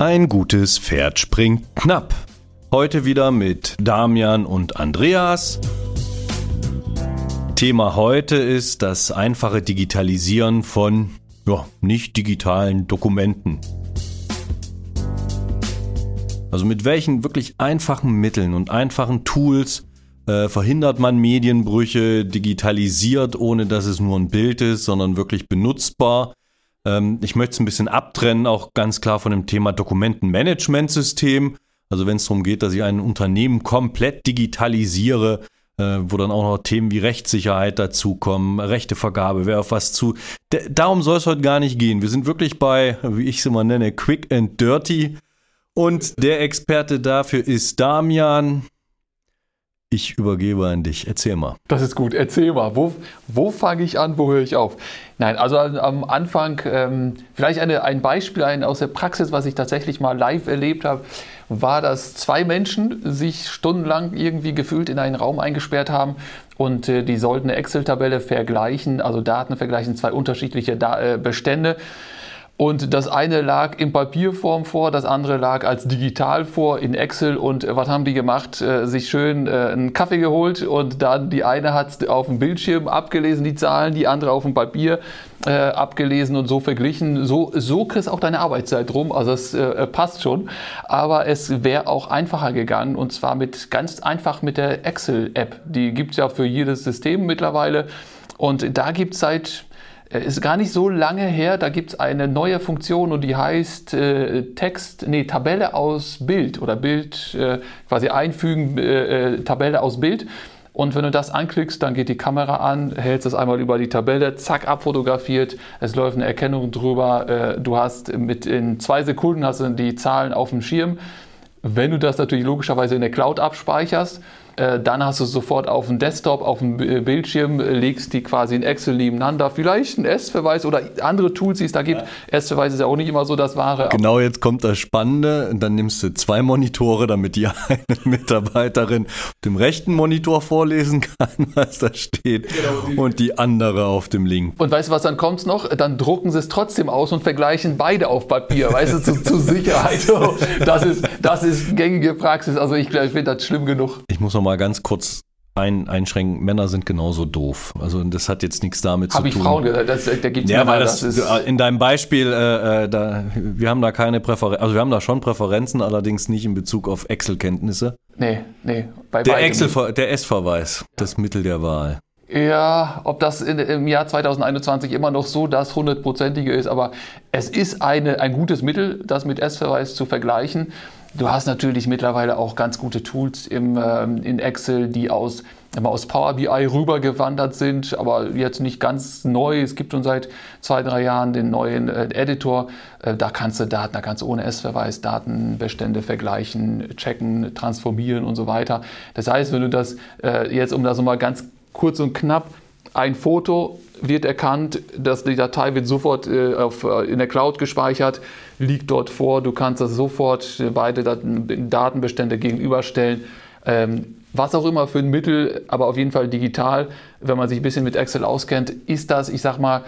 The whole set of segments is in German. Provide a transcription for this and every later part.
Ein gutes Pferd springt knapp. Heute wieder mit Damian und Andreas. Thema heute ist das einfache Digitalisieren von ja, nicht digitalen Dokumenten. Also mit welchen wirklich einfachen Mitteln und einfachen Tools äh, verhindert man Medienbrüche, digitalisiert, ohne dass es nur ein Bild ist, sondern wirklich benutzbar. Ähm, ich möchte es ein bisschen abtrennen, auch ganz klar von dem Thema Dokumentenmanagementsystem. Also wenn es darum geht, dass ich ein Unternehmen komplett digitalisiere, äh, wo dann auch noch Themen wie Rechtssicherheit dazukommen, Rechtevergabe, wer auf was zu. Darum soll es heute gar nicht gehen. Wir sind wirklich bei, wie ich es immer nenne, quick and dirty. Und der Experte dafür ist Damian. Ich übergebe an dich. Erzähl mal. Das ist gut. Erzähl mal. Wo, wo fange ich an? Wo höre ich auf? Nein, also am Anfang ähm, vielleicht eine, ein Beispiel ein, aus der Praxis, was ich tatsächlich mal live erlebt habe, war, dass zwei Menschen sich stundenlang irgendwie gefühlt in einen Raum eingesperrt haben und äh, die sollten eine Excel-Tabelle vergleichen, also Daten vergleichen, zwei unterschiedliche da äh, Bestände. Und das eine lag in Papierform vor, das andere lag als digital vor in Excel. Und was haben die gemacht? Äh, sich schön äh, einen Kaffee geholt und dann die eine hat auf dem Bildschirm abgelesen, die Zahlen, die andere auf dem Papier äh, abgelesen und so verglichen. So, so kriegst auch deine Arbeitszeit rum. Also es äh, passt schon. Aber es wäre auch einfacher gegangen und zwar mit ganz einfach mit der Excel-App. Die gibt es ja für jedes System mittlerweile. Und da gibt es seit äh, ist gar nicht so lange her, da gibt es eine neue Funktion und die heißt äh, Text, nee, Tabelle aus Bild oder Bild äh, quasi einfügen, äh, äh, Tabelle aus Bild. Und wenn du das anklickst, dann geht die Kamera an, hältst es einmal über die Tabelle, zack, abfotografiert, es läuft eine Erkennung drüber, äh, du hast mit in zwei Sekunden hast du die Zahlen auf dem Schirm. Wenn du das natürlich logischerweise in der Cloud abspeicherst, äh, dann hast du sofort auf dem Desktop, auf dem Bildschirm, äh, legst die quasi in Excel nebeneinander. Vielleicht ein S-Verweis oder andere Tools, die es da gibt. Ja. S-Verweis ist ja auch nicht immer so das Wahre. Genau, jetzt kommt das Spannende. Dann nimmst du zwei Monitore, damit die eine Mitarbeiterin auf dem rechten Monitor vorlesen kann, was da steht, genau, und die andere auf dem Link. Und weißt du, was dann kommt noch? Dann drucken sie es trotzdem aus und vergleichen beide auf Papier, weißt du, zu, zur Sicherheit. Das ist, das ist gängige Praxis. Also ich, ich finde das schlimm genug. Ich muss noch mal ganz kurz ein, einschränken, Männer sind genauso doof. Also das hat jetzt nichts damit Hab zu tun. Habe ich Frauen gesagt, da gibt es ja, weil das, das äh, in deinem Beispiel, äh, äh, da, wir haben da keine Präferenzen, also wir haben da schon Präferenzen, allerdings nicht in Bezug auf Excel-Kenntnisse. Nee, nee. Bei der Excel, der S-Verweis, das Mittel der Wahl. Ja, ob das in, im Jahr 2021 immer noch so das hundertprozentige ist, aber es ist eine, ein gutes Mittel, das mit S-Verweis zu vergleichen. Du hast natürlich mittlerweile auch ganz gute Tools im, ähm, in Excel, die aus, aus Power BI rübergewandert sind, aber jetzt nicht ganz neu. Es gibt schon seit zwei, drei Jahren den neuen äh, Editor. Äh, da kannst du Daten, da kannst du ohne S-Verweis Datenbestände vergleichen, checken, transformieren und so weiter. Das heißt, wenn du das äh, jetzt, um das nochmal ganz kurz und knapp, ein Foto wird erkannt, dass die Datei wird sofort äh, auf, äh, in der Cloud gespeichert, liegt dort vor. Du kannst das sofort äh, beide Datenbestände gegenüberstellen. Ähm, was auch immer für ein Mittel, aber auf jeden Fall digital, wenn man sich ein bisschen mit Excel auskennt, ist das, ich sag mal,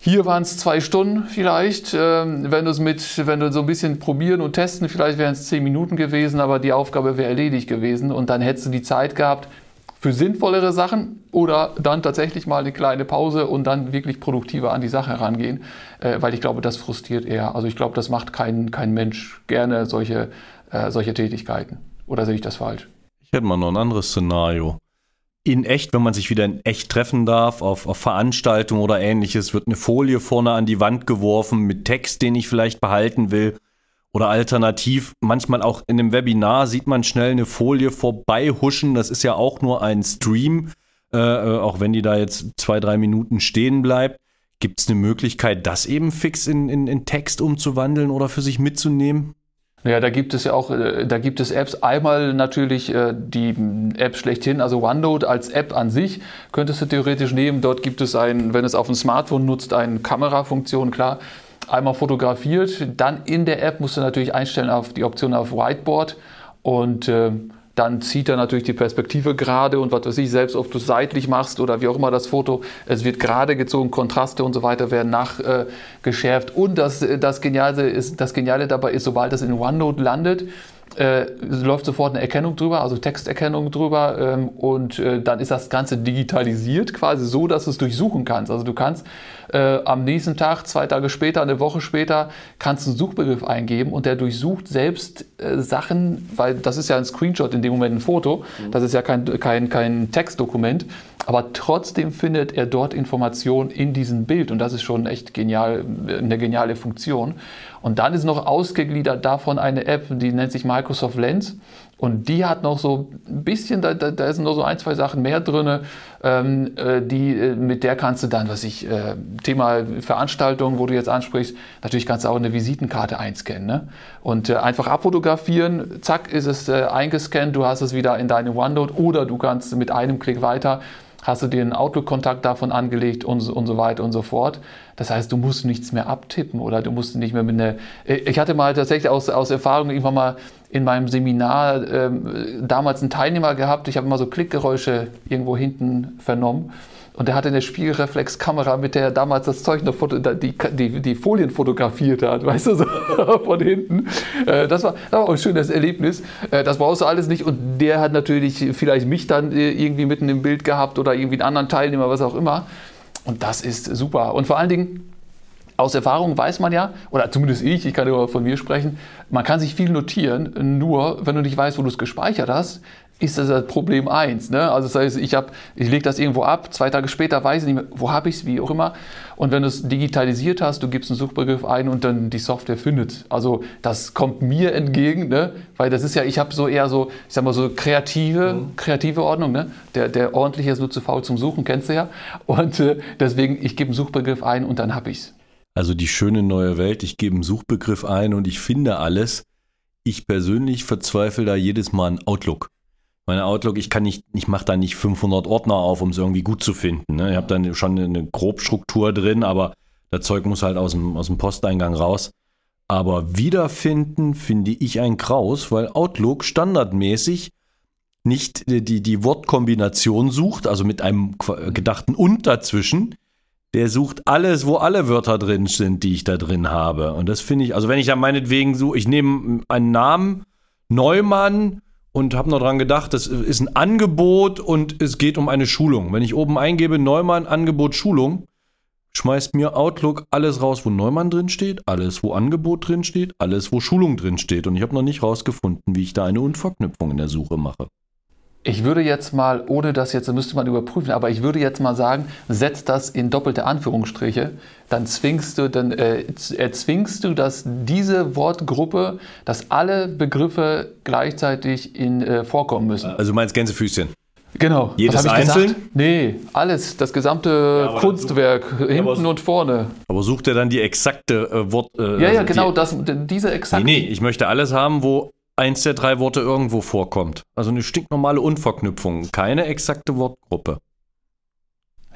hier waren es zwei Stunden vielleicht. Ähm, wenn du es mit, wenn du so ein bisschen probieren und testen, vielleicht wären es zehn Minuten gewesen, aber die Aufgabe wäre erledigt gewesen und dann hättest du die Zeit gehabt, für sinnvollere Sachen oder dann tatsächlich mal eine kleine Pause und dann wirklich produktiver an die Sache herangehen, äh, weil ich glaube, das frustriert eher. Also ich glaube, das macht kein, kein Mensch gerne solche, äh, solche Tätigkeiten. Oder sehe ich das falsch? Ich hätte mal noch ein anderes Szenario. In echt, wenn man sich wieder in echt treffen darf, auf, auf Veranstaltungen oder ähnliches, wird eine Folie vorne an die Wand geworfen mit Text, den ich vielleicht behalten will oder alternativ, manchmal auch in einem Webinar sieht man schnell eine Folie vorbei huschen. Das ist ja auch nur ein Stream, äh, äh auch wenn die da jetzt zwei, drei Minuten stehen bleibt. Gibt es eine Möglichkeit, das eben fix in, in, in Text umzuwandeln oder für sich mitzunehmen? Ja, da gibt es ja auch, äh, da gibt es Apps. Einmal natürlich äh, die App schlechthin, also OneNote als App an sich könntest du theoretisch nehmen. Dort gibt es ein, wenn es auf dem Smartphone nutzt, eine Kamerafunktion, klar einmal fotografiert. Dann in der App musst du natürlich einstellen auf die Option auf Whiteboard und äh, dann zieht er natürlich die Perspektive gerade und was weiß ich, selbst ob du es seitlich machst oder wie auch immer das Foto, es wird gerade gezogen, Kontraste und so weiter werden nachgeschärft. und das, das, Geniale ist, das Geniale dabei ist, sobald das in OneNote landet, äh, läuft sofort eine Erkennung drüber, also Texterkennung drüber ähm, und äh, dann ist das Ganze digitalisiert quasi so, dass du es durchsuchen kannst. Also du kannst äh, am nächsten Tag, zwei Tage später, eine Woche später, kannst du einen Suchbegriff eingeben und der durchsucht selbst äh, Sachen, weil das ist ja ein Screenshot in dem Moment ein Foto, mhm. das ist ja kein, kein, kein Textdokument, aber trotzdem findet er dort Informationen in diesem Bild und das ist schon echt genial, eine geniale Funktion. Und dann ist noch ausgegliedert davon eine App, die nennt sich Microsoft Lens. Und die hat noch so ein bisschen, da, da, da sind noch so ein, zwei Sachen mehr drin, ähm, äh, die, äh, mit der kannst du dann, was ich, äh, Thema Veranstaltung, wo du jetzt ansprichst, natürlich kannst du auch eine Visitenkarte einscannen. Ne? Und äh, einfach abfotografieren, zack, ist es äh, eingescannt, du hast es wieder in deine OneNote oder du kannst mit einem Klick weiter hast du dir einen Outlook-Kontakt davon angelegt und, und so weiter und so fort. Das heißt, du musst nichts mehr abtippen oder du musst nicht mehr mit einer. Ich hatte mal tatsächlich aus, aus Erfahrung irgendwann mal in meinem Seminar ähm, damals einen Teilnehmer gehabt. Ich habe immer so Klickgeräusche irgendwo hinten vernommen. Und der hatte eine Spiegelreflexkamera, mit der er damals das Zeug noch die, die, die Folien fotografiert hat, weißt du, so von hinten. Äh, das, war, das war auch ein schönes Erlebnis. Äh, das brauchst du alles nicht. Und der hat natürlich vielleicht mich dann äh, irgendwie mitten im Bild gehabt oder irgendwie einen anderen Teilnehmer, was auch immer. Und das ist super. Und vor allen Dingen, aus Erfahrung weiß man ja, oder zumindest ich, ich kann nur von mir sprechen, man kann sich viel notieren, nur wenn du nicht weißt, wo du es gespeichert hast, ist das, das Problem eins. Ne? Also das heißt, ich, ich lege das irgendwo ab, zwei Tage später weiß ich nicht mehr, wo habe ich es, wie auch immer. Und wenn du es digitalisiert hast, du gibst einen Suchbegriff ein und dann die Software findet. Also das kommt mir entgegen, ne? weil das ist ja, ich habe so eher so, ich sag mal so kreative, mhm. kreative Ordnung. Ne? Der, der ordentliche ist nur zu faul zum Suchen, kennst du ja. Und äh, deswegen, ich gebe einen Suchbegriff ein und dann habe ich es. Also die schöne neue Welt, ich gebe einen Suchbegriff ein und ich finde alles. Ich persönlich verzweifle da jedes Mal an Outlook meine Outlook, ich kann nicht, ich mache da nicht 500 Ordner auf, um es irgendwie gut zu finden. Ne? Ich habe dann schon eine Grobstruktur drin, aber das Zeug muss halt aus dem, aus dem Posteingang raus. Aber wiederfinden finde ich ein Kraus, weil Outlook standardmäßig nicht die, die Wortkombination sucht, also mit einem gedachten und dazwischen. Der sucht alles, wo alle Wörter drin sind, die ich da drin habe. Und das finde ich, also wenn ich da meinetwegen suche, ich nehme einen Namen, Neumann, und habe noch dran gedacht, das ist ein Angebot und es geht um eine Schulung. Wenn ich oben eingebe Neumann Angebot Schulung, schmeißt mir Outlook alles raus, wo Neumann drin steht, alles, wo Angebot drin steht, alles, wo Schulung drin steht. Und ich habe noch nicht rausgefunden, wie ich da eine Unverknüpfung in der Suche mache. Ich würde jetzt mal, ohne das jetzt, müsste man überprüfen, aber ich würde jetzt mal sagen, setz das in doppelte Anführungsstriche, dann zwingst du, dann äh, erzwingst du, dass diese Wortgruppe, dass alle Begriffe gleichzeitig in, äh, vorkommen müssen. Also meinst Gänsefüßchen? Genau. Jedes einzeln? Gesagt? Nee, alles, das gesamte ja, Kunstwerk, such, hinten und vorne. Aber sucht er dann die exakte äh, Wort? Äh, ja, ja, also genau, die, das, diese exakte. Nee, nee, ich möchte alles haben, wo eins der drei Worte irgendwo vorkommt. Also eine stinknormale Unverknüpfung, keine exakte Wortgruppe.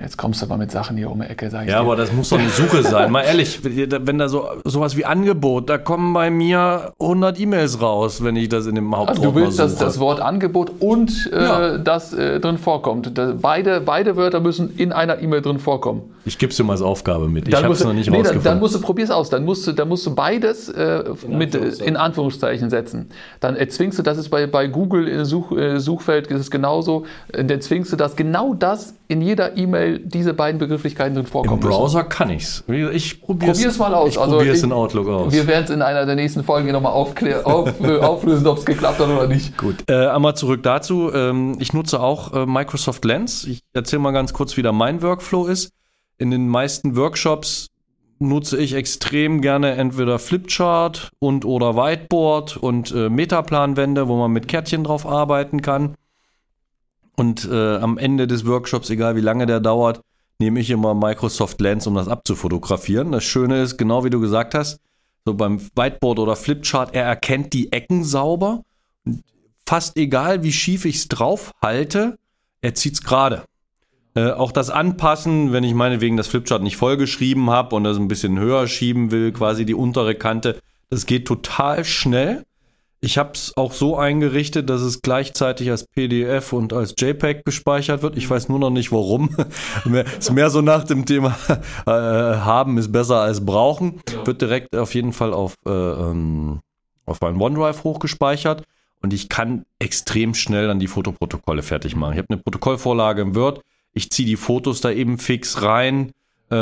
Jetzt kommst du aber mit Sachen hier um die Ecke, sag ich Ja, dir. aber das muss doch eine Suche sein. Mal ehrlich, wenn da so sowas wie Angebot, da kommen bei mir 100 E-Mails raus, wenn ich das in dem Hauptwort also Du willst, dass das Wort Angebot und äh, ja. das äh, drin vorkommt. Das, beide, beide Wörter müssen in einer E-Mail drin vorkommen. Ich gebe es dir mal als Aufgabe mit. Dann ich habe es noch nicht nee, rausgefunden. Dann, dann musst du, probier's aus. Dann musst du, dann musst du beides äh, in, mit, Anführungszeichen. in Anführungszeichen setzen. Dann erzwingst du, das ist bei, bei Google im Such, äh, Suchfeld ist es genauso, dann erzwingst du das, genau das in jeder E-Mail diese beiden Begrifflichkeiten drin vorkommen. Im Browser müssen. kann ich's. Ich probiere es mal aus. Ich also probiere es in Outlook aus. Wir werden es in einer der nächsten Folgen nochmal auf, äh, auflösen, ob es geklappt hat oder nicht. Gut. Äh, einmal zurück dazu. Ähm, ich nutze auch äh, Microsoft Lens. Ich erzähle mal ganz kurz, wie da mein Workflow ist. In den meisten Workshops nutze ich extrem gerne entweder Flipchart und oder Whiteboard und äh, Metaplanwände, wo man mit Kärtchen drauf arbeiten kann. Und äh, am Ende des Workshops, egal wie lange der dauert, nehme ich immer Microsoft Lens, um das abzufotografieren. Das Schöne ist, genau wie du gesagt hast, so beim Whiteboard oder Flipchart, er erkennt die Ecken sauber. Fast egal, wie schief ich es drauf halte, er zieht es gerade. Äh, auch das Anpassen, wenn ich meinetwegen das Flipchart nicht vollgeschrieben habe und das ein bisschen höher schieben will, quasi die untere Kante, das geht total schnell. Ich habe es auch so eingerichtet, dass es gleichzeitig als PDF und als JPEG gespeichert wird. Ich weiß nur noch nicht warum. ist mehr so nach dem Thema äh, haben ist besser als brauchen. Ja. Wird direkt auf jeden Fall auf, äh, ähm, auf meinen OneDrive hochgespeichert und ich kann extrem schnell dann die Fotoprotokolle fertig machen. Ich habe eine Protokollvorlage im Word. Ich ziehe die Fotos da eben fix rein äh,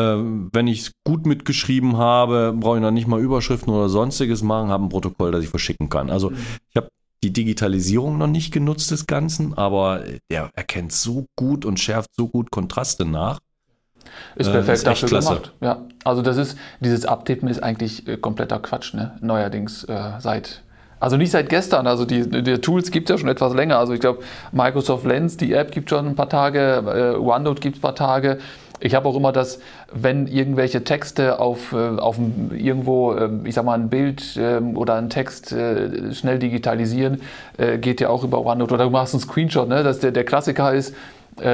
wenn ich es gut mitgeschrieben habe, brauche ich noch nicht mal Überschriften oder sonstiges machen, habe ein Protokoll, das ich verschicken kann. Also mhm. ich habe die Digitalisierung noch nicht genutzt des Ganzen, aber der erkennt so gut und schärft so gut Kontraste nach. Ist äh, perfekt ist dafür klasse. gemacht. Ja, also das ist, dieses Updaten ist eigentlich äh, kompletter Quatsch, ne? Neuerdings äh, seit also nicht seit gestern, also die, die Tools gibt es ja schon etwas länger. Also ich glaube, Microsoft Lens, die App gibt schon ein paar Tage, äh, OneNote gibt es ein paar Tage. Ich habe auch immer das, wenn irgendwelche Texte auf, äh, auf irgendwo, ähm, ich sag mal, ein Bild ähm, oder einen Text äh, schnell digitalisieren, äh, geht ja auch über OneNote. Oder du machst einen Screenshot, ne? Das der, der Klassiker ist,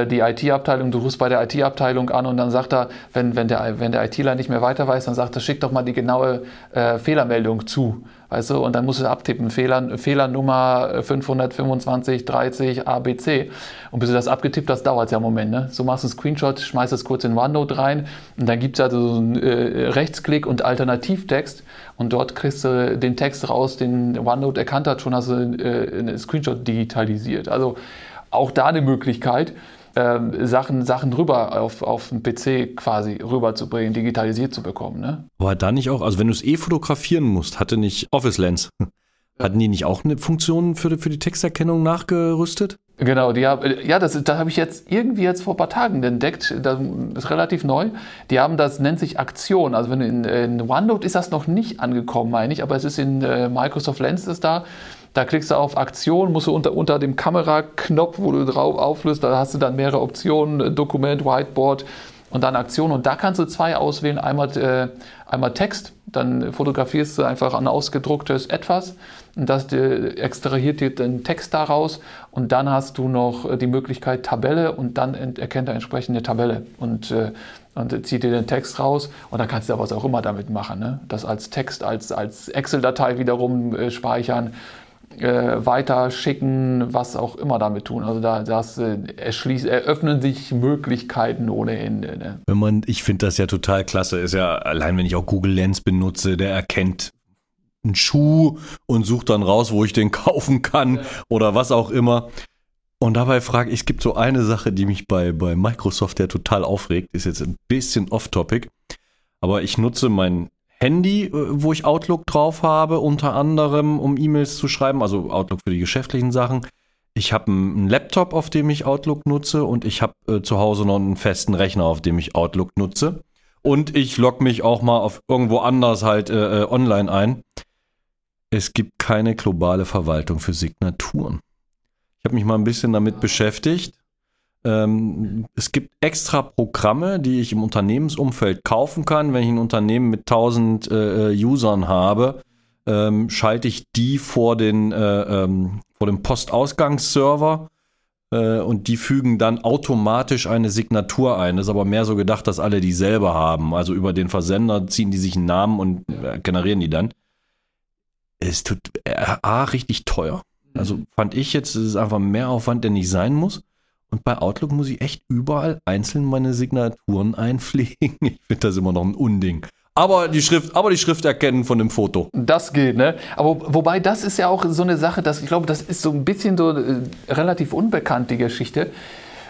die IT-Abteilung, du rufst bei der IT-Abteilung an und dann sagt er, wenn, wenn, der, wenn der ITler nicht mehr weiter weiß, dann sagt er, schick doch mal die genaue äh, Fehlermeldung zu. Weißt du, und dann musst du abtippen, Fehler, Fehlernummer 525 30 ABC. Und bis du das abgetippt hast, dauert es ja einen Moment. Ne? So machst du einen Screenshot, schmeißt es kurz in OneNote rein und dann gibt es also so einen äh, Rechtsklick und Alternativtext und dort kriegst du den Text raus, den OneNote erkannt hat, schon hast du äh, einen Screenshot digitalisiert. Also auch da eine Möglichkeit ähm, Sachen, Sachen rüber auf, auf den PC quasi rüberzubringen, digitalisiert zu bekommen. Ne? Aber da nicht auch, also wenn du es eh fotografieren musst, hatte nicht Office Lens, hatten die nicht auch eine Funktion für, für die Texterkennung nachgerüstet? Genau, die haben, ja, das, das habe ich jetzt irgendwie jetzt vor ein paar Tagen entdeckt. Das ist relativ neu. Die haben das, nennt sich Aktion. Also wenn in, in OneNote ist das noch nicht angekommen, meine ich, aber es ist in äh, Microsoft Lens ist da. Da klickst du auf Aktion, musst du unter, unter dem Kameraknopf, wo du drauf auflöst, da hast du dann mehrere Optionen, Dokument, Whiteboard und dann Aktion. Und da kannst du zwei auswählen, einmal, äh, einmal Text, dann fotografierst du einfach ein ausgedrucktes Etwas und das extrahiert dir den Text daraus und dann hast du noch die Möglichkeit Tabelle und dann erkennt er entsprechende Tabelle und, äh, und zieht dir den Text raus und dann kannst du ja was auch immer damit machen. Ne? Das als Text, als, als Excel-Datei wiederum äh, speichern äh, weiterschicken, was auch immer damit tun. Also da das äh, erschließt, eröffnen sich Möglichkeiten ohne Ende. Ne? Wenn man, ich finde das ja total klasse, ist ja allein wenn ich auch Google Lens benutze, der erkennt einen Schuh und sucht dann raus, wo ich den kaufen kann ja. oder was auch immer. Und dabei frage ich, es gibt so eine Sache, die mich bei, bei Microsoft ja total aufregt, ist jetzt ein bisschen off-topic, aber ich nutze mein Handy, äh, wo ich Outlook drauf habe, unter anderem, um E-Mails zu schreiben, also Outlook für die geschäftlichen Sachen. Ich habe einen Laptop, auf dem ich Outlook nutze und ich habe äh, zu Hause noch einen festen Rechner, auf dem ich Outlook nutze. Und ich logge mich auch mal auf irgendwo anders halt äh, äh online ein. Es gibt keine globale Verwaltung für Signaturen. Ich habe mich mal ein bisschen damit beschäftigt ähm, es gibt extra Programme, die ich im Unternehmensumfeld kaufen kann. Wenn ich ein Unternehmen mit 1000 äh, äh, Usern habe, ähm, schalte ich die vor den, äh, ähm, vor dem Postausgangsserver äh, und die fügen dann automatisch eine Signatur ein. Das ist aber mehr so gedacht, dass alle dieselbe haben. Also über den Versender ziehen die sich einen Namen und äh, generieren die dann. Es tut äh, A, richtig teuer. Also fand ich jetzt, es ist einfach mehr Aufwand, der nicht sein muss. Und bei Outlook muss ich echt überall einzeln meine Signaturen einpflegen. Ich finde das immer noch ein Unding. Aber die Schrift, aber die Schrift erkennen von dem Foto. Das geht, ne? Aber wobei das ist ja auch so eine Sache, dass ich glaube, das ist so ein bisschen so äh, relativ unbekannt, die Geschichte.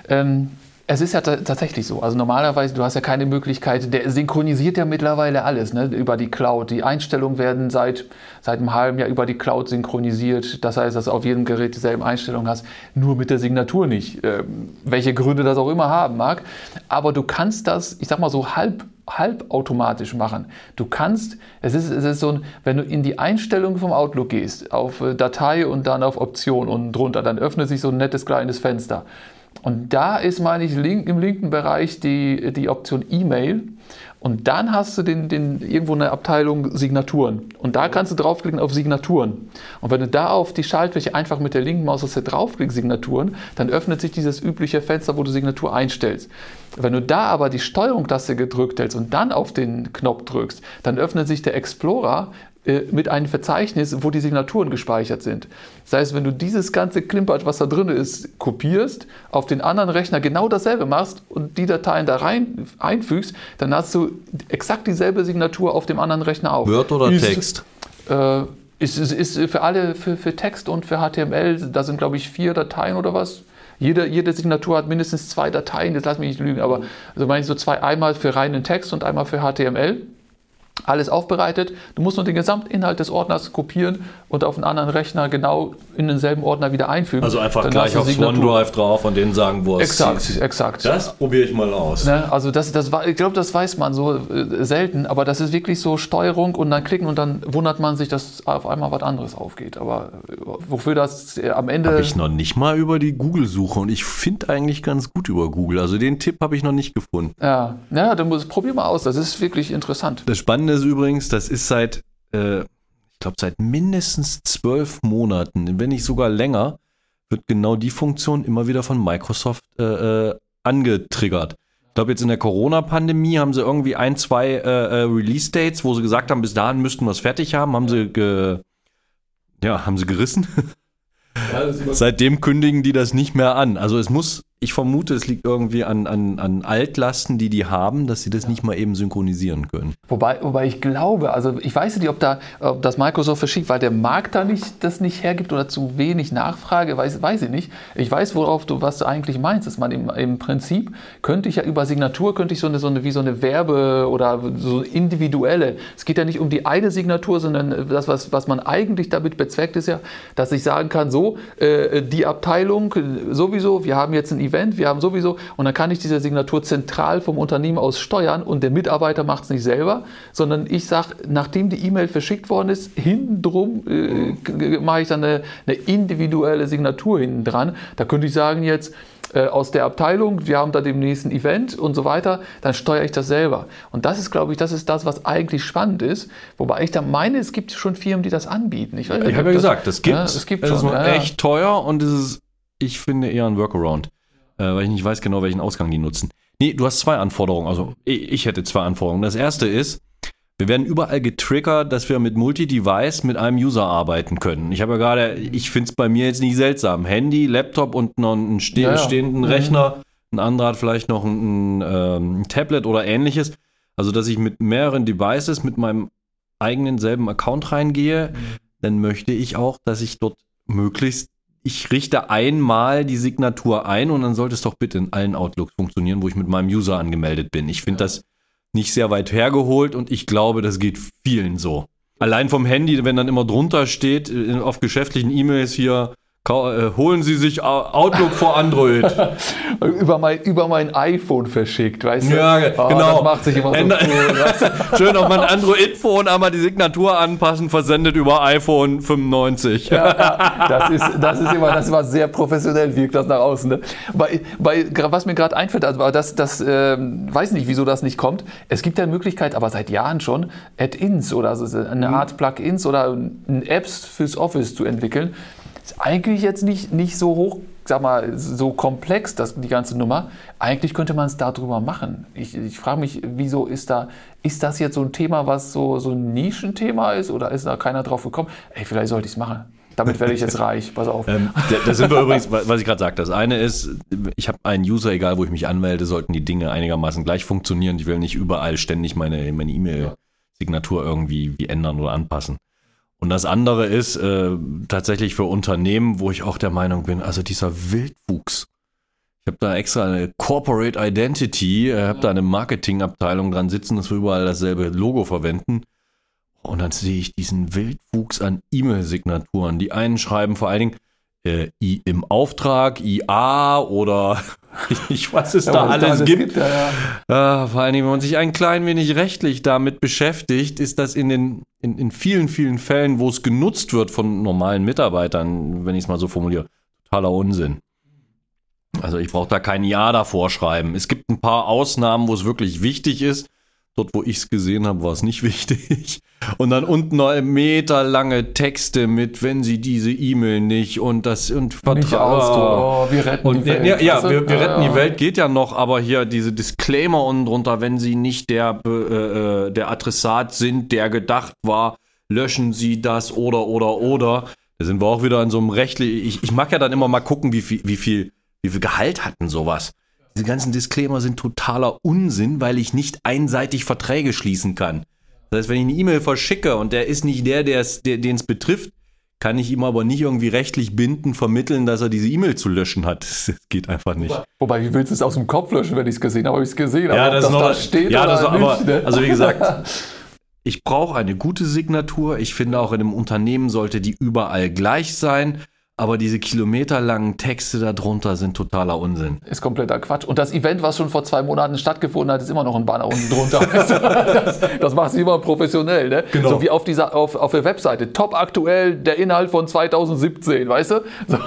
Ähm, es ist ja tatsächlich so. Also normalerweise, du hast ja keine Möglichkeit, der synchronisiert ja mittlerweile alles ne, über die Cloud. Die Einstellungen werden seit, seit einem halben Jahr über die Cloud synchronisiert. Das heißt, dass du auf jedem Gerät dieselben Einstellungen hast, nur mit der Signatur nicht. Ähm, welche Gründe das auch immer haben mag. Aber du kannst das, ich sag mal so, halb halbautomatisch machen. Du kannst, es ist, es ist so ein, wenn du in die Einstellungen vom Outlook gehst, auf äh, Datei und dann auf Option und drunter, dann öffnet sich so ein nettes kleines Fenster. Und da ist, meine ich, link, im linken Bereich die, die Option E-Mail. Und dann hast du den, den, irgendwo eine Abteilung Signaturen. Und da kannst du draufklicken auf Signaturen. Und wenn du da auf die Schaltfläche einfach mit der linken Maustaste draufklickst, Signaturen, dann öffnet sich dieses übliche Fenster, wo du Signatur einstellst. Wenn du da aber die Steuerung-Taste gedrückt hältst und dann auf den Knopf drückst, dann öffnet sich der Explorer mit einem Verzeichnis, wo die Signaturen gespeichert sind. Das heißt, wenn du dieses ganze Klimpert, was da drin ist, kopierst, auf den anderen Rechner genau dasselbe machst und die Dateien da rein einfügst, dann hast du exakt dieselbe Signatur auf dem anderen Rechner auch. Word oder ist, Text? Äh, ist, ist, ist für alle, für, für Text und für HTML, da sind glaube ich vier Dateien oder was. Jede, jede Signatur hat mindestens zwei Dateien, das lass mich nicht lügen, aber also meine ich so zwei, einmal für reinen Text und einmal für HTML alles aufbereitet. Du musst nur den Gesamtinhalt des Ordners kopieren und auf einen anderen Rechner genau in denselben Ordner wieder einfügen. Also einfach Dann gleich aufs OneDrive drauf und denen sagen, wo es Exakt, ist. exakt. Das probiere ich mal aus. Ne? Also das, das, ich glaube, das weiß man so äh, selten, aber das ist wirklich so Steuerung und dann klicken und dann wundert man sich, dass auf einmal was anderes aufgeht. Aber äh, wofür das äh, am Ende... Habe ich noch nicht mal über die Google-Suche und ich finde eigentlich ganz gut über Google. Also den Tipp habe ich noch nicht gefunden. Ja, ja dann muss, probier mal aus. Das ist wirklich interessant. Das Spannende ist übrigens, das ist seit... Äh, ich glaube, seit mindestens zwölf Monaten, wenn nicht sogar länger, wird genau die Funktion immer wieder von Microsoft äh, äh, angetriggert. Ich glaube, jetzt in der Corona-Pandemie haben sie irgendwie ein, zwei äh, äh, Release-Dates, wo sie gesagt haben, bis dahin müssten wir es fertig haben, haben sie ge, ja, haben sie gerissen. Seitdem kündigen die das nicht mehr an. Also es muss ich vermute, es liegt irgendwie an, an, an Altlasten, die die haben, dass sie das ja. nicht mal eben synchronisieren können. Wobei, wobei ich glaube, also ich weiß nicht, ob, da, ob das Microsoft verschickt, weil der Markt da nicht, das nicht hergibt oder zu wenig Nachfrage, weiß, weiß ich nicht. Ich weiß, worauf du, was du eigentlich meinst. Dass man im, im Prinzip könnte ich ja über Signatur, könnte ich so eine, so eine, wie so eine Werbe- oder so individuelle, es geht ja nicht um die eine Signatur, sondern das, was, was man eigentlich damit bezweckt, ist ja, dass ich sagen kann, so, äh, die Abteilung sowieso, wir haben jetzt ein Event, wir haben sowieso, und dann kann ich diese Signatur zentral vom Unternehmen aus steuern und der Mitarbeiter macht es nicht selber, sondern ich sage, nachdem die E-Mail verschickt worden ist, hinten drum äh, mache ich dann eine, eine individuelle Signatur hinten dran. Da könnte ich sagen jetzt, äh, aus der Abteilung, wir haben da demnächst ein Event und so weiter, dann steuere ich das selber. Und das ist, glaube ich, das ist das, was eigentlich spannend ist. Wobei ich da meine, es gibt schon Firmen, die das anbieten. Ich, ich habe ja gesagt, das gibt es. gibt es ist ja, echt teuer und es ist, ich finde, eher ein Workaround äh, weil ich nicht weiß genau, welchen Ausgang die nutzen. Nee, du hast zwei Anforderungen. Also ich hätte zwei Anforderungen. Das erste ist, wir werden überall getriggert, dass wir mit Multi-Device mit einem User arbeiten können. Ich habe ja gerade, ich finde es bei mir jetzt nicht seltsam. Handy, Laptop und noch einen ste ja, ja. stehenden mhm. Rechner. Ein anderer hat vielleicht noch ein, ein ähm, Tablet oder ähnliches. Also, dass ich mit mehreren Devices mit meinem eigenen selben Account reingehe, mhm. dann möchte ich auch, dass ich dort möglichst ich richte einmal die Signatur ein und dann sollte es doch bitte in allen Outlooks funktionieren, wo ich mit meinem User angemeldet bin. Ich finde ja. das nicht sehr weit hergeholt und ich glaube, das geht vielen so. Allein vom Handy, wenn dann immer drunter steht, äh, auf geschäftlichen E-Mails hier, holen Sie sich Outlook vor Android. über, mein, über mein iPhone verschickt, weißt du? Ja, oh, genau. Das macht sich immer so cool, Schön auf mein Android-Phone einmal die Signatur anpassen, versendet über iPhone 95. Ja, ja, das, ist, das ist immer, das war sehr professionell, wirkt das nach außen. Ne? Bei, bei, was mir gerade einfällt, also das, das äh, weiß nicht, wieso das nicht kommt. Es gibt ja eine Möglichkeit, aber seit Jahren schon, Add-ins oder also eine mhm. Art Plugins oder Apps fürs Office zu entwickeln, eigentlich jetzt nicht, nicht so hoch, sag mal, so komplex, das, die ganze Nummer. Eigentlich könnte man es darüber machen. Ich, ich frage mich, wieso ist da, ist das jetzt so ein Thema, was so, so ein Nischenthema ist oder ist da keiner drauf gekommen? Ey, vielleicht sollte ich es machen. Damit werde ich jetzt reich. Pass auf. Ähm, da, da, sind wir übrigens, was ich gerade sagte. Das eine ist, ich habe einen User, egal wo ich mich anmelde, sollten die Dinge einigermaßen gleich funktionieren. Ich will nicht überall ständig meine meine E-Mail-Signatur irgendwie wie ändern oder anpassen. Und das andere ist äh, tatsächlich für Unternehmen, wo ich auch der Meinung bin, also dieser Wildwuchs. Ich habe da extra eine Corporate Identity, äh, habe da eine Marketingabteilung dran sitzen, dass wir überall dasselbe Logo verwenden. Und dann sehe ich diesen Wildwuchs an E-Mail-Signaturen. Die einen schreiben vor allen Dingen äh, I im Auftrag, IA oder ich weiß es ja, da alles, alles gibt. gibt ja, ja. Äh, vor allen Dingen, wenn man sich ein klein wenig rechtlich damit beschäftigt, ist das in den in, in vielen, vielen Fällen, wo es genutzt wird von normalen Mitarbeitern, wenn ich es mal so formuliere, totaler Unsinn. Also ich brauche da kein Ja davor schreiben. Es gibt ein paar Ausnahmen, wo es wirklich wichtig ist. Dort, wo ich es gesehen habe, war es nicht wichtig. Und dann unten noch meterlange Texte mit, wenn Sie diese E-Mail nicht und das und Vertrag. Oh, wir retten und, die Welt. Ja, ja wir, wir retten die Welt geht ja noch, aber hier diese Disclaimer unten drunter, wenn Sie nicht der, äh, äh, der Adressat sind, der gedacht war, löschen Sie das oder oder oder. Da sind wir auch wieder in so einem rechtlichen. Ich, ich mag ja dann immer mal gucken, wie viel, wie viel, wie viel Gehalt hatten sowas. Diese ganzen Disclaimer sind totaler Unsinn, weil ich nicht einseitig Verträge schließen kann. Das heißt, wenn ich eine E-Mail verschicke und der ist nicht der, der den es betrifft, kann ich ihm aber nicht irgendwie rechtlich binden, vermitteln, dass er diese E-Mail zu löschen hat. Das geht einfach nicht. Wobei, wie willst du es aus dem Kopf löschen, wenn ich es gesehen habe? Habe ich es gesehen, ja, aber das, noch, da steht ja, das nicht, aber, ne? Also wie gesagt, ich brauche eine gute Signatur. Ich finde auch in einem Unternehmen sollte die überall gleich sein. Aber diese kilometerlangen Texte darunter sind totaler Unsinn. Ist kompletter Quatsch. Und das Event, was schon vor zwei Monaten stattgefunden hat, ist immer noch ein Banner unten drunter. das, das macht sie immer professionell, ne? Genau. So wie auf dieser, auf, auf der Webseite. Top aktuell der Inhalt von 2017, weißt du? So,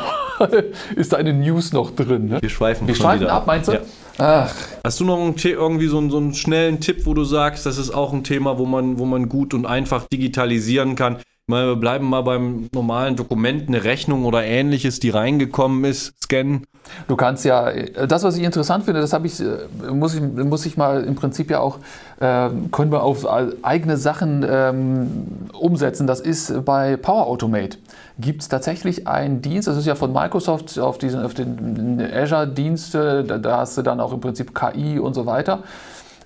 ist da eine News noch drin, ne? Wir schweifen, Wir schweifen ab, meinst du? Ja. Ach. Hast du noch einen, irgendwie so einen, so einen, schnellen Tipp, wo du sagst, das ist auch ein Thema, wo man, wo man gut und einfach digitalisieren kann? Wir bleiben mal beim normalen Dokument, eine Rechnung oder ähnliches, die reingekommen ist, scannen. Du kannst ja, das, was ich interessant finde, das habe ich, äh, muss ich, muss ich mal im Prinzip ja auch, äh, können wir auf eigene Sachen ähm, umsetzen. Das ist bei Power Automate. Gibt es tatsächlich einen Dienst, das ist ja von Microsoft auf, diesen, auf den Azure-Dienste, da, da hast du dann auch im Prinzip KI und so weiter.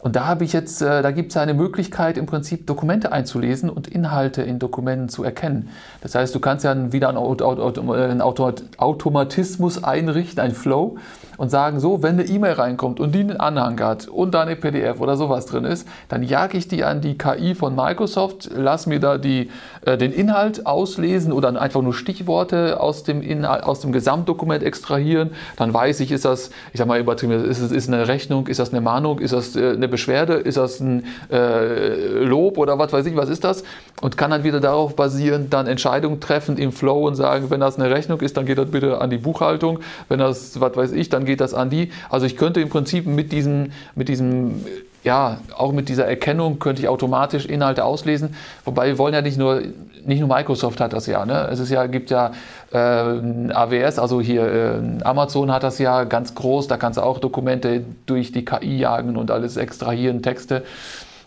Und da habe ich jetzt, äh, da gibt es eine Möglichkeit, im Prinzip Dokumente einzulesen und Inhalte in Dokumenten zu erkennen. Das heißt, du kannst ja wieder einen Automatismus einrichten, ein Flow, und sagen, so, wenn eine E-Mail reinkommt und die einen Anhang hat und da eine PDF oder sowas drin ist, dann jage ich die an die KI von Microsoft, lass mir da die, äh, den Inhalt auslesen oder einfach nur Stichworte aus dem, Inhalt, aus dem Gesamtdokument extrahieren. Dann weiß ich, ist das, ich sag mal übertrieben, ist es ist eine Rechnung, ist das eine Mahnung, ist das äh, eine Beschwerde, ist das ein äh, Lob oder was weiß ich, was ist das? Und kann dann wieder darauf basieren, dann Entscheidungen treffen im Flow und sagen, wenn das eine Rechnung ist, dann geht das bitte an die Buchhaltung. Wenn das, was weiß ich, dann geht das an die. Also ich könnte im Prinzip mit diesem, mit diesem ja, auch mit dieser Erkennung könnte ich automatisch Inhalte auslesen. Wobei wir wollen ja nicht nur, nicht nur Microsoft hat das ja. Ne? Es ist ja, gibt ja äh, AWS, also hier äh, Amazon hat das ja ganz groß. Da kannst du auch Dokumente durch die KI jagen und alles extrahieren, Texte.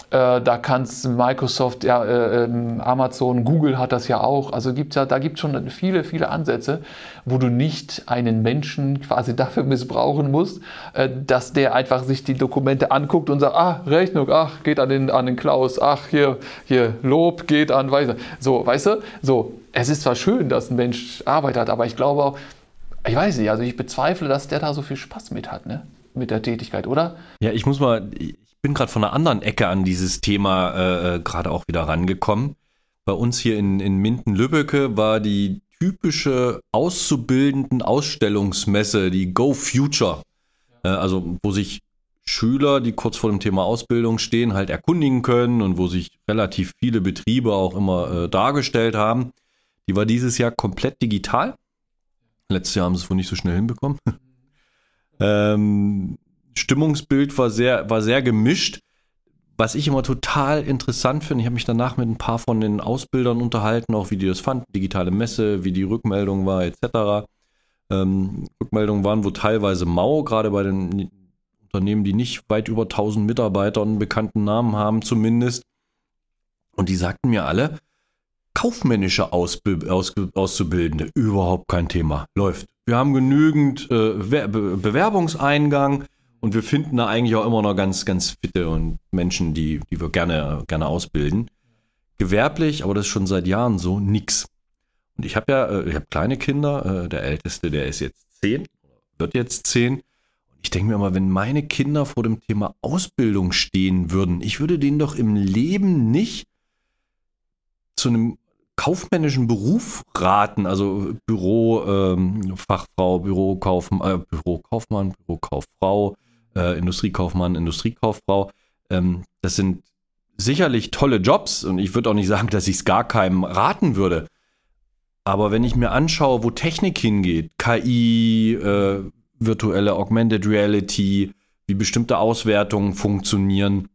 Äh, da kannst Microsoft, ja, äh, ähm, Amazon, Google hat das ja auch. Also gibt's ja, da gibt es schon viele, viele Ansätze, wo du nicht einen Menschen quasi dafür missbrauchen musst, äh, dass der einfach sich die Dokumente anguckt und sagt, ah, Rechnung, ach, geht an den, an den Klaus, ach, hier, hier, Lob geht an Weiser. So, weißt du, so, es ist zwar schön, dass ein Mensch Arbeit hat, aber ich glaube auch, ich weiß nicht, also ich bezweifle, dass der da so viel Spaß mit hat, ne? Mit der Tätigkeit, oder? Ja, ich muss mal, bin gerade von einer anderen Ecke an dieses Thema äh, äh, gerade auch wieder rangekommen. Bei uns hier in, in Minden-Lübbecke war die typische auszubildenden Ausstellungsmesse, die Go Future. Äh, also wo sich Schüler, die kurz vor dem Thema Ausbildung stehen, halt erkundigen können und wo sich relativ viele Betriebe auch immer äh, dargestellt haben. Die war dieses Jahr komplett digital. Letztes Jahr haben sie es wohl nicht so schnell hinbekommen. ähm, Stimmungsbild war sehr, war sehr gemischt. Was ich immer total interessant finde, ich habe mich danach mit ein paar von den Ausbildern unterhalten, auch wie die das fanden, digitale Messe, wie die Rückmeldung war, etc. Ähm, Rückmeldungen waren wohl teilweise mau, gerade bei den Unternehmen, die nicht weit über 1000 Mitarbeiter und einen bekannten Namen haben zumindest. Und die sagten mir alle, kaufmännische Ausb Aus Auszubildende, überhaupt kein Thema, läuft. Wir haben genügend äh, Be Bewerbungseingang, und wir finden da eigentlich auch immer noch ganz, ganz fitte und Menschen, die, die wir gerne, gerne ausbilden. Gewerblich, aber das ist schon seit Jahren so, nix. Und ich habe ja, äh, ich habe kleine Kinder, äh, der älteste, der ist jetzt zehn, wird jetzt zehn. Und ich denke mir immer, wenn meine Kinder vor dem Thema Ausbildung stehen würden, ich würde denen doch im Leben nicht zu einem kaufmännischen Beruf raten, also Bürofachfrau, ähm, Bürokaufmann, äh, Bürokaufmann, Bürokauffrau, äh, Industriekaufmann, Industriekauffrau. Ähm, das sind sicherlich tolle Jobs und ich würde auch nicht sagen, dass ich es gar keinem raten würde. Aber wenn ich mir anschaue, wo Technik hingeht, KI, äh, virtuelle Augmented Reality, wie bestimmte Auswertungen funktionieren,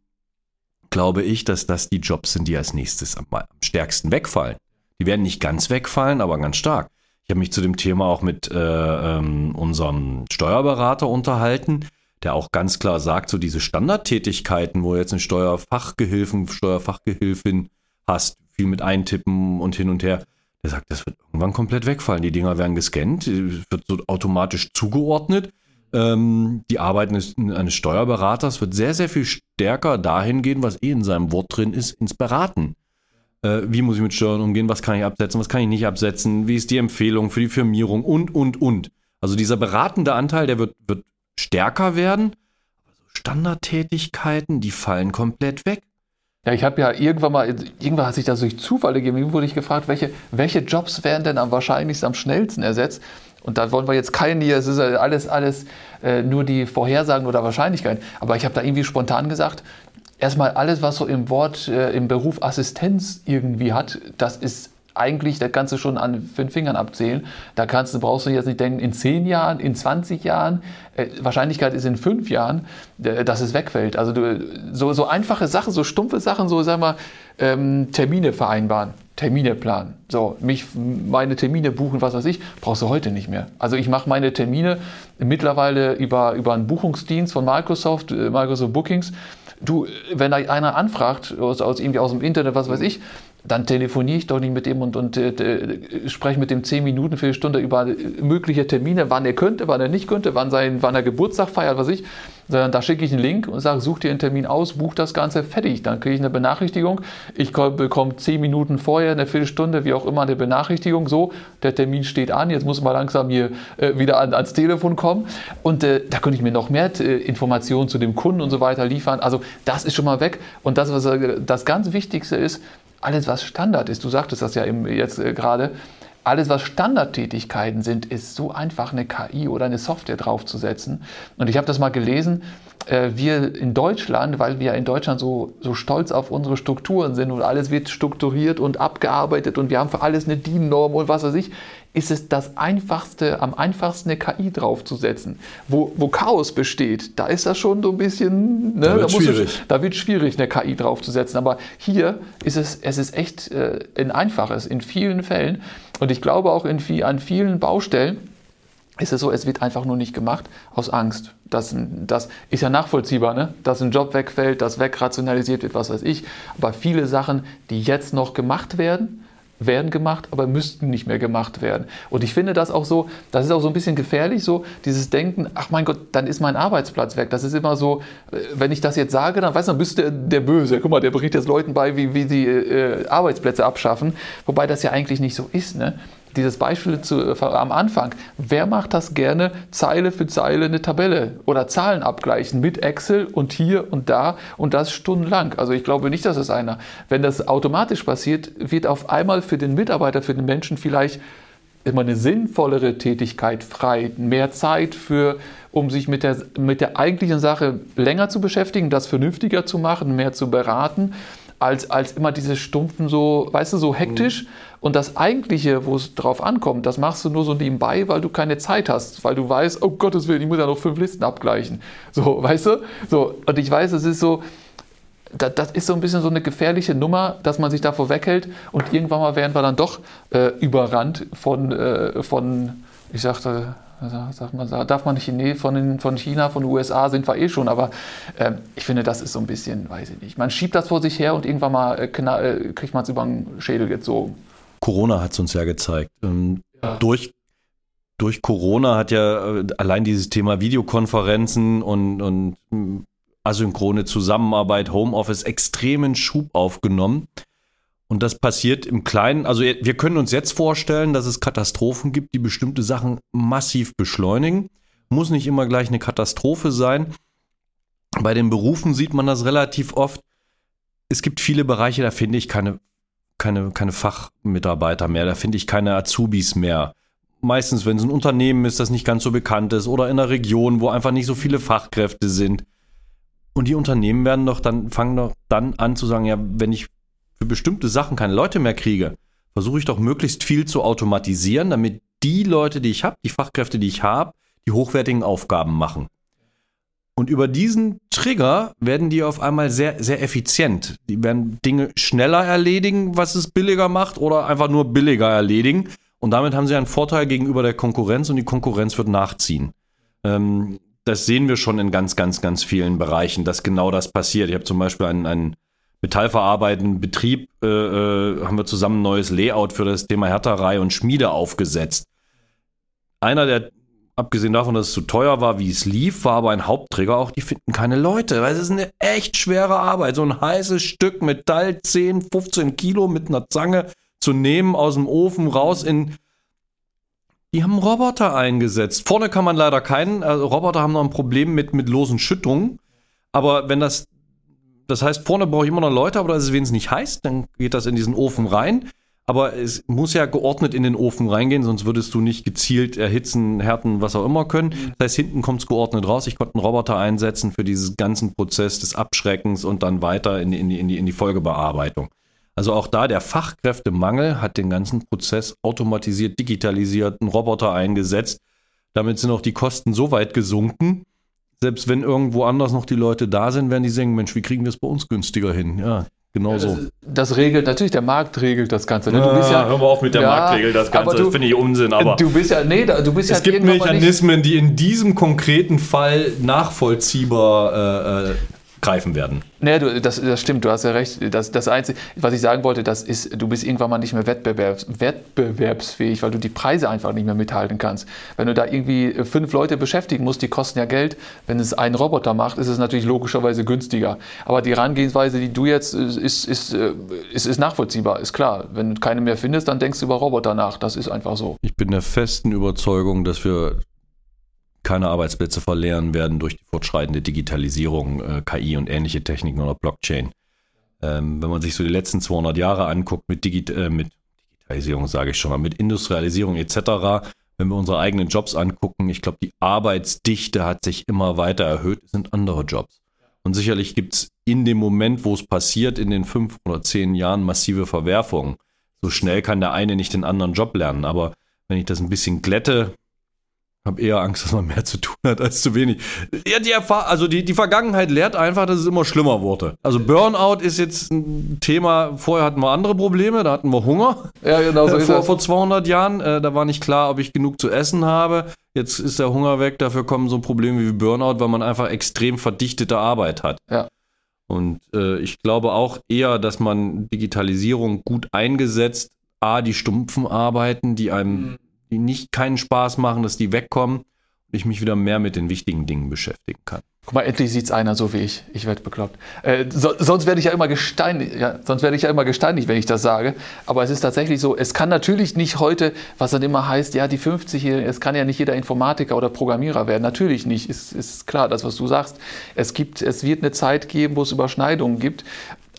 glaube ich, dass das die Jobs sind, die als nächstes am, am stärksten wegfallen. Die werden nicht ganz wegfallen, aber ganz stark. Ich habe mich zu dem Thema auch mit äh, ähm, unserem Steuerberater unterhalten, der auch ganz klar sagt, so diese Standardtätigkeiten, wo jetzt einen Steuerfachgehilfen, Steuerfachgehilfin hast, viel mit eintippen und hin und her, der sagt, das wird irgendwann komplett wegfallen. Die Dinger werden gescannt, wird so automatisch zugeordnet. Ähm, die Arbeit eines, eines Steuerberaters wird sehr, sehr viel stärker dahin gehen, was eh in seinem Wort drin ist, ins Beraten. Äh, wie muss ich mit Steuern umgehen? Was kann ich absetzen? Was kann ich nicht absetzen? Wie ist die Empfehlung für die Firmierung? Und, und, und. Also dieser beratende Anteil, der wird, wird stärker werden. Aber so Standardtätigkeiten, die fallen komplett weg. Ja, ich habe ja irgendwann mal, irgendwann hat sich das durch Zufall gegeben, wurde ich gefragt, welche, welche Jobs werden denn am wahrscheinlichsten, am schnellsten ersetzt? Und da wollen wir jetzt keinen hier, es ist alles, alles äh, nur die Vorhersagen oder Wahrscheinlichkeiten. Aber ich habe da irgendwie spontan gesagt, erstmal alles, was so im Wort, äh, im Beruf Assistenz irgendwie hat, das ist eigentlich, da kannst du schon an fünf Fingern abzählen. Da kannst du, brauchst du jetzt nicht denken, in zehn Jahren, in 20 Jahren, äh, Wahrscheinlichkeit ist in fünf Jahren, äh, dass es wegfällt. Also du, so, so einfache Sachen, so stumpfe Sachen, so sag mal, ähm, Termine vereinbaren, Termine planen. So, mich, meine Termine buchen, was weiß ich, brauchst du heute nicht mehr. Also ich mache meine Termine mittlerweile über, über einen Buchungsdienst von Microsoft, äh, Microsoft Bookings. Du, wenn da einer anfragt, aus, aus, irgendwie aus dem Internet, was weiß ich, dann telefoniere ich doch nicht mit ihm und, und äh, spreche mit dem zehn Minuten, für eine Stunde über mögliche Termine, wann er könnte, wann er nicht könnte, wann, sein, wann er Geburtstag feiert, was ich. Sondern da schicke ich einen Link und sage, such dir einen Termin aus, buch das Ganze, fertig. Dann kriege ich eine Benachrichtigung. Ich bekomme zehn Minuten vorher, eine Viertelstunde, wie auch immer, eine Benachrichtigung. So, der Termin steht an, jetzt muss man langsam hier äh, wieder an, ans Telefon kommen. Und äh, da könnte ich mir noch mehr äh, Informationen zu dem Kunden und so weiter liefern. Also das ist schon mal weg. Und das, was äh, das ganz Wichtigste ist, alles, was Standard ist, du sagtest das ja jetzt äh, gerade, alles, was Standardtätigkeiten sind, ist so einfach eine KI oder eine Software draufzusetzen. Und ich habe das mal gelesen, äh, wir in Deutschland, weil wir in Deutschland so, so stolz auf unsere Strukturen sind und alles wird strukturiert und abgearbeitet und wir haben für alles eine DIN-Norm und was weiß ich, ist es das einfachste, am einfachsten eine KI draufzusetzen. Wo, wo Chaos besteht, da ist das schon so ein bisschen, ne, da, wird da, schwierig. Du, da wird schwierig, eine KI draufzusetzen. Aber hier ist es, es ist echt äh, ein einfaches in vielen Fällen. Und ich glaube auch in an vielen Baustellen ist es so, es wird einfach nur nicht gemacht aus Angst. Das, das ist ja nachvollziehbar, ne? dass ein Job wegfällt, dass wegrationalisiert wird, was weiß ich. Aber viele Sachen, die jetzt noch gemacht werden, werden gemacht, aber müssten nicht mehr gemacht werden. Und ich finde das auch so, das ist auch so ein bisschen gefährlich, so dieses Denken, ach mein Gott, dann ist mein Arbeitsplatz weg. Das ist immer so, äh, wenn ich das jetzt sage, dann weiß man, bist du der, Böse. Guck mal, der berichtet jetzt Leuten bei, wie, wie sie äh, Arbeitsplätze abschaffen, wobei das ja eigentlich nicht so ist. Ne? Dieses Beispiel zu, äh, am Anfang. Wer macht das gerne, Zeile für Zeile eine Tabelle oder Zahlen abgleichen mit Excel und hier und da und das stundenlang? Also ich glaube nicht, dass es einer. Wenn das automatisch passiert, wird auf einmal für den Mitarbeiter, für den Menschen vielleicht immer eine sinnvollere Tätigkeit frei, mehr Zeit für, um sich mit der, mit der eigentlichen Sache länger zu beschäftigen, das vernünftiger zu machen, mehr zu beraten als, als immer diese stumpfen so, weißt du, so hektisch. Mhm. Und das Eigentliche, wo es drauf ankommt, das machst du nur so nebenbei, weil du keine Zeit hast, weil du weißt, oh Gottes Willen, ich muss ja noch fünf Listen abgleichen. So, weißt du? So, und ich weiß, es ist so, das, das, ist so ein bisschen so eine gefährliche Nummer, dass man sich davor weghält und irgendwann mal werden wir dann doch äh, überrannt von, äh, von, ich sagte, sagt man, darf man nicht von, den, von China, von den USA sind wir eh schon, aber äh, ich finde, das ist so ein bisschen, weiß ich nicht. Man schiebt das vor sich her und irgendwann mal äh, äh kriegt man es über den Schädel gezogen. Corona hat es uns ja gezeigt. Ähm, ja. Durch, durch Corona hat ja äh, allein dieses Thema Videokonferenzen und, und hm, asynchrone Zusammenarbeit, Homeoffice extremen Schub aufgenommen. Und das passiert im Kleinen. Also wir können uns jetzt vorstellen, dass es Katastrophen gibt, die bestimmte Sachen massiv beschleunigen. Muss nicht immer gleich eine Katastrophe sein. Bei den Berufen sieht man das relativ oft. Es gibt viele Bereiche, da finde ich keine, keine, keine Fachmitarbeiter mehr, da finde ich keine Azubis mehr. Meistens, wenn es ein Unternehmen ist, das nicht ganz so bekannt ist oder in einer Region, wo einfach nicht so viele Fachkräfte sind. Und die Unternehmen werden doch dann, fangen doch dann an zu sagen, ja, wenn ich für bestimmte Sachen keine Leute mehr kriege, versuche ich doch möglichst viel zu automatisieren, damit die Leute, die ich habe, die Fachkräfte, die ich habe, die hochwertigen Aufgaben machen. Und über diesen Trigger werden die auf einmal sehr, sehr effizient. Die werden Dinge schneller erledigen, was es billiger macht, oder einfach nur billiger erledigen. Und damit haben sie einen Vorteil gegenüber der Konkurrenz und die Konkurrenz wird nachziehen. Ähm, das sehen wir schon in ganz, ganz, ganz vielen Bereichen, dass genau das passiert. Ich habe zum Beispiel einen, einen metallverarbeitenden Betrieb, äh, äh, haben wir zusammen ein neues Layout für das Thema Härterei und Schmiede aufgesetzt. Einer der abgesehen davon, dass es zu teuer war, wie es lief, war aber ein Hauptträger auch, die finden keine Leute, weil es ist eine echt schwere Arbeit. So ein heißes Stück Metall, 10, 15 Kilo mit einer Zange zu nehmen, aus dem Ofen raus in. Die haben Roboter eingesetzt. Vorne kann man leider keinen. Also Roboter haben noch ein Problem mit, mit losen Schüttungen. Aber wenn das, das heißt, vorne brauche ich immer noch Leute, aber das ist wenigstens nicht heiß, dann geht das in diesen Ofen rein. Aber es muss ja geordnet in den Ofen reingehen, sonst würdest du nicht gezielt erhitzen, härten, was auch immer können. Mhm. Das heißt, hinten kommt es geordnet raus. Ich konnte einen Roboter einsetzen für diesen ganzen Prozess des Abschreckens und dann weiter in die, in die, in die, in die Folgebearbeitung. Also auch da der Fachkräftemangel hat den ganzen Prozess automatisiert, digitalisiert, einen Roboter eingesetzt. Damit sind auch die Kosten so weit gesunken. Selbst wenn irgendwo anders noch die Leute da sind, werden die sagen, Mensch, wie kriegen wir es bei uns günstiger hin? Ja, Genau so. Das, das, regelt, natürlich, der Markt regelt das Ganze. Ne? Du bist ja, hör mal auf mit der ja, Markt regelt das Ganze, du, das finde ich Unsinn. Aber du bist ja, nee, du bist es ja gibt Mechanismen, die in diesem konkreten Fall nachvollziehbar äh, äh, greifen werden. Nee, du, das, das stimmt, du hast ja recht. Das, das Einzige, was ich sagen wollte, das ist, du bist irgendwann mal nicht mehr wettbewerbs, wettbewerbsfähig, weil du die Preise einfach nicht mehr mithalten kannst. Wenn du da irgendwie fünf Leute beschäftigen musst, die kosten ja Geld. Wenn es ein Roboter macht, ist es natürlich logischerweise günstiger. Aber die Herangehensweise, die du jetzt, ist, ist, ist, äh, ist, ist nachvollziehbar, ist klar. Wenn du keine mehr findest, dann denkst du über Roboter nach. Das ist einfach so. Ich bin der festen Überzeugung, dass wir keine Arbeitsplätze verlieren werden durch die fortschreitende Digitalisierung, äh, KI und ähnliche Techniken oder Blockchain. Ähm, wenn man sich so die letzten 200 Jahre anguckt mit, Digi äh, mit Digitalisierung, sage ich schon mal, mit Industrialisierung etc., wenn wir unsere eigenen Jobs angucken, ich glaube, die Arbeitsdichte hat sich immer weiter erhöht, sind andere Jobs. Und sicherlich gibt es in dem Moment, wo es passiert, in den fünf oder zehn Jahren massive Verwerfungen. So schnell kann der eine nicht den anderen Job lernen. Aber wenn ich das ein bisschen glätte, habe eher Angst, dass man mehr zu tun hat als zu wenig. Ja, die Erfahr also die, die Vergangenheit lehrt einfach, dass es immer schlimmer wurde. Also Burnout ist jetzt ein Thema, vorher hatten wir andere Probleme, da hatten wir Hunger. Ja, genau so äh, vor, vor 200 Jahren, äh, da war nicht klar, ob ich genug zu essen habe. Jetzt ist der Hunger weg, dafür kommen so Probleme wie Burnout, weil man einfach extrem verdichtete Arbeit hat. Ja. Und äh, ich glaube auch eher, dass man Digitalisierung gut eingesetzt, A, die stumpfen Arbeiten, die einem mhm die nicht keinen Spaß machen, dass die wegkommen und ich mich wieder mehr mit den wichtigen Dingen beschäftigen kann. Guck mal, endlich sieht es einer so wie ich. Ich werde bekloppt. Äh, so, sonst werde ich ja immer gesteinigt, ja, sonst werde ich ja immer gesteinigt, wenn ich das sage. Aber es ist tatsächlich so, es kann natürlich nicht heute, was dann immer heißt, ja, die 50 hier, es kann ja nicht jeder Informatiker oder Programmierer werden. Natürlich nicht, ist, ist klar, das, was du sagst. Es gibt, es wird eine Zeit geben, wo es Überschneidungen gibt.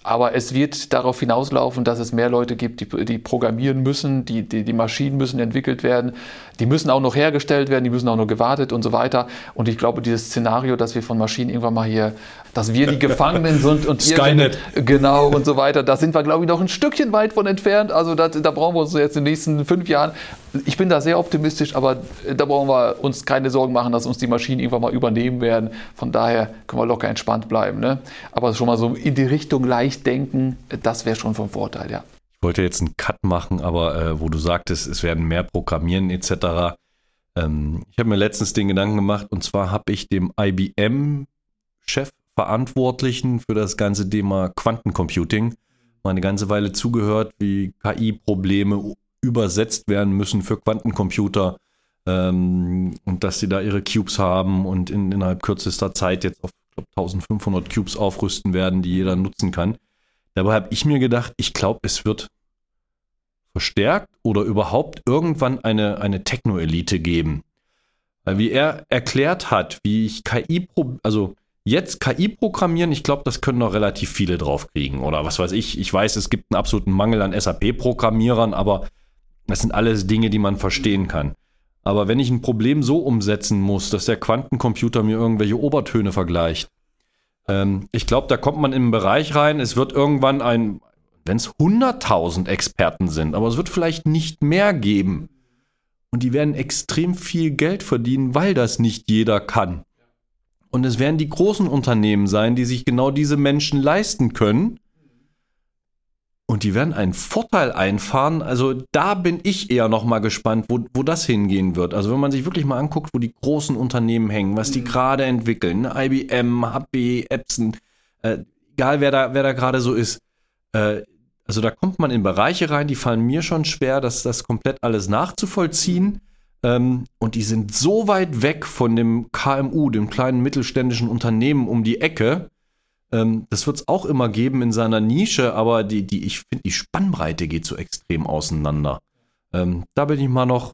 Aber es wird darauf hinauslaufen, dass es mehr Leute gibt, die, die programmieren müssen, die, die, die, Maschinen müssen entwickelt werden, die müssen auch noch hergestellt werden, die müssen auch noch gewartet und so weiter. Und ich glaube, dieses Szenario, dass wir von Maschinen irgendwann mal hier, dass wir die Gefangenen sind und Skynet. Genau und so weiter, da sind wir, glaube ich, noch ein Stückchen weit von entfernt. Also da, da brauchen wir uns jetzt in den nächsten fünf Jahren ich bin da sehr optimistisch, aber da brauchen wir uns keine Sorgen machen, dass uns die Maschinen irgendwann mal übernehmen werden. Von daher können wir locker entspannt bleiben. Ne? Aber schon mal so in die Richtung leicht denken, das wäre schon vom Vorteil, ja. Ich wollte jetzt einen Cut machen, aber äh, wo du sagtest, es werden mehr Programmieren etc. Ähm, ich habe mir letztens den Gedanken gemacht und zwar habe ich dem IBM-Chefverantwortlichen für das ganze Thema Quantencomputing mal eine ganze Weile zugehört, wie KI-Probleme übersetzt werden müssen für Quantencomputer ähm, und dass sie da ihre Cubes haben und in, innerhalb kürzester Zeit jetzt auf glaub, 1500 Cubes aufrüsten werden, die jeder nutzen kann. Dabei habe ich mir gedacht, ich glaube, es wird verstärkt oder überhaupt irgendwann eine, eine Techno-Elite geben. Weil wie er erklärt hat, wie ich KI, also jetzt KI programmieren, ich glaube, das können noch relativ viele draufkriegen. Oder was weiß ich. Ich weiß, es gibt einen absoluten Mangel an SAP-Programmierern, aber das sind alles Dinge, die man verstehen kann. Aber wenn ich ein Problem so umsetzen muss, dass der Quantencomputer mir irgendwelche Obertöne vergleicht, ähm, ich glaube, da kommt man in einen Bereich rein, es wird irgendwann ein, wenn es 100.000 Experten sind, aber es wird vielleicht nicht mehr geben. Und die werden extrem viel Geld verdienen, weil das nicht jeder kann. Und es werden die großen Unternehmen sein, die sich genau diese Menschen leisten können. Und die werden einen Vorteil einfahren. Also da bin ich eher noch mal gespannt, wo, wo das hingehen wird. Also wenn man sich wirklich mal anguckt, wo die großen Unternehmen hängen, was die mhm. gerade entwickeln, ne? IBM, HP, Epson, äh, egal wer da, wer da gerade so ist. Äh, also da kommt man in Bereiche rein, die fallen mir schon schwer, das, das komplett alles nachzuvollziehen. Ähm, und die sind so weit weg von dem KMU, dem kleinen mittelständischen Unternehmen um die Ecke. Ähm, das wird es auch immer geben in seiner Nische, aber die, die, ich finde, die Spannbreite geht so extrem auseinander. Ähm, da bin ich mal noch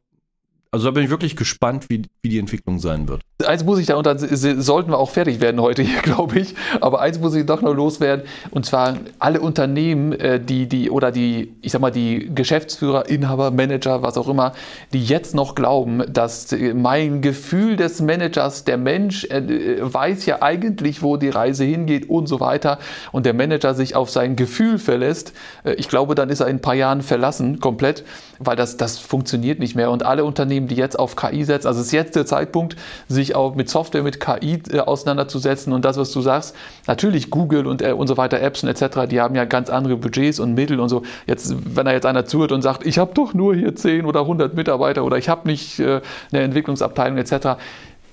also da bin ich wirklich gespannt, wie, wie die Entwicklung sein wird. Eins muss ich da, und dann sollten wir auch fertig werden heute hier, glaube ich. Aber eins muss ich doch noch loswerden. Und zwar alle Unternehmen, äh, die, die, oder die, ich sag mal, die Geschäftsführer, Inhaber, Manager, was auch immer, die jetzt noch glauben, dass mein Gefühl des Managers, der Mensch äh, weiß ja eigentlich, wo die Reise hingeht und so weiter. Und der Manager sich auf sein Gefühl verlässt. Äh, ich glaube, dann ist er in ein paar Jahren verlassen, komplett, weil das, das funktioniert nicht mehr. Und alle Unternehmen, die jetzt auf KI setzen. Also es ist jetzt der Zeitpunkt, sich auch mit Software, mit KI äh, auseinanderzusetzen. Und das, was du sagst, natürlich Google und, äh, und so weiter, Apps und etc., die haben ja ganz andere Budgets und Mittel und so. Jetzt, wenn da jetzt einer zuhört und sagt, ich habe doch nur hier 10 oder 100 Mitarbeiter oder ich habe nicht äh, eine Entwicklungsabteilung etc.,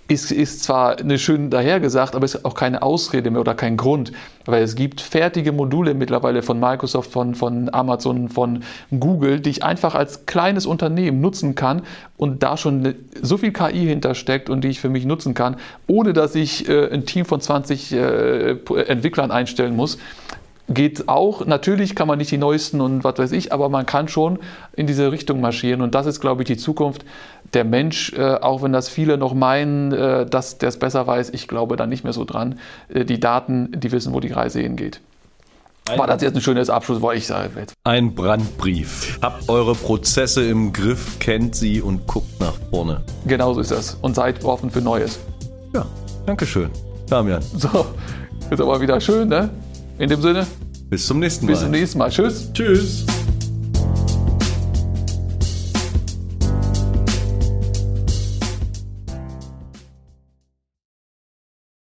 ist, ist zwar eine schön dahergesagt, aber ist auch keine Ausrede mehr oder kein Grund, weil es gibt fertige Module mittlerweile von Microsoft, von, von Amazon, von Google, die ich einfach als kleines Unternehmen nutzen kann und da schon so viel KI hintersteckt und die ich für mich nutzen kann, ohne dass ich äh, ein Team von 20 äh, Entwicklern einstellen muss geht auch. Natürlich kann man nicht die neuesten und was weiß ich, aber man kann schon in diese Richtung marschieren. Und das ist, glaube ich, die Zukunft. Der Mensch, äh, auch wenn das viele noch meinen, äh, dass der es besser weiß, ich glaube da nicht mehr so dran. Äh, die Daten, die wissen, wo die Reise hingeht. Ein War das jetzt ein schönes Abschlusswort? Ich sage jetzt. Ein Brandbrief. Habt eure Prozesse im Griff, kennt sie und guckt nach vorne. Genauso ist das. Und seid offen für Neues. Ja, Dankeschön. Damian. So, ist aber wieder schön, ne? In dem Sinne. Bis zum nächsten Mal. Bis zum nächsten Mal. Tschüss. Tschüss.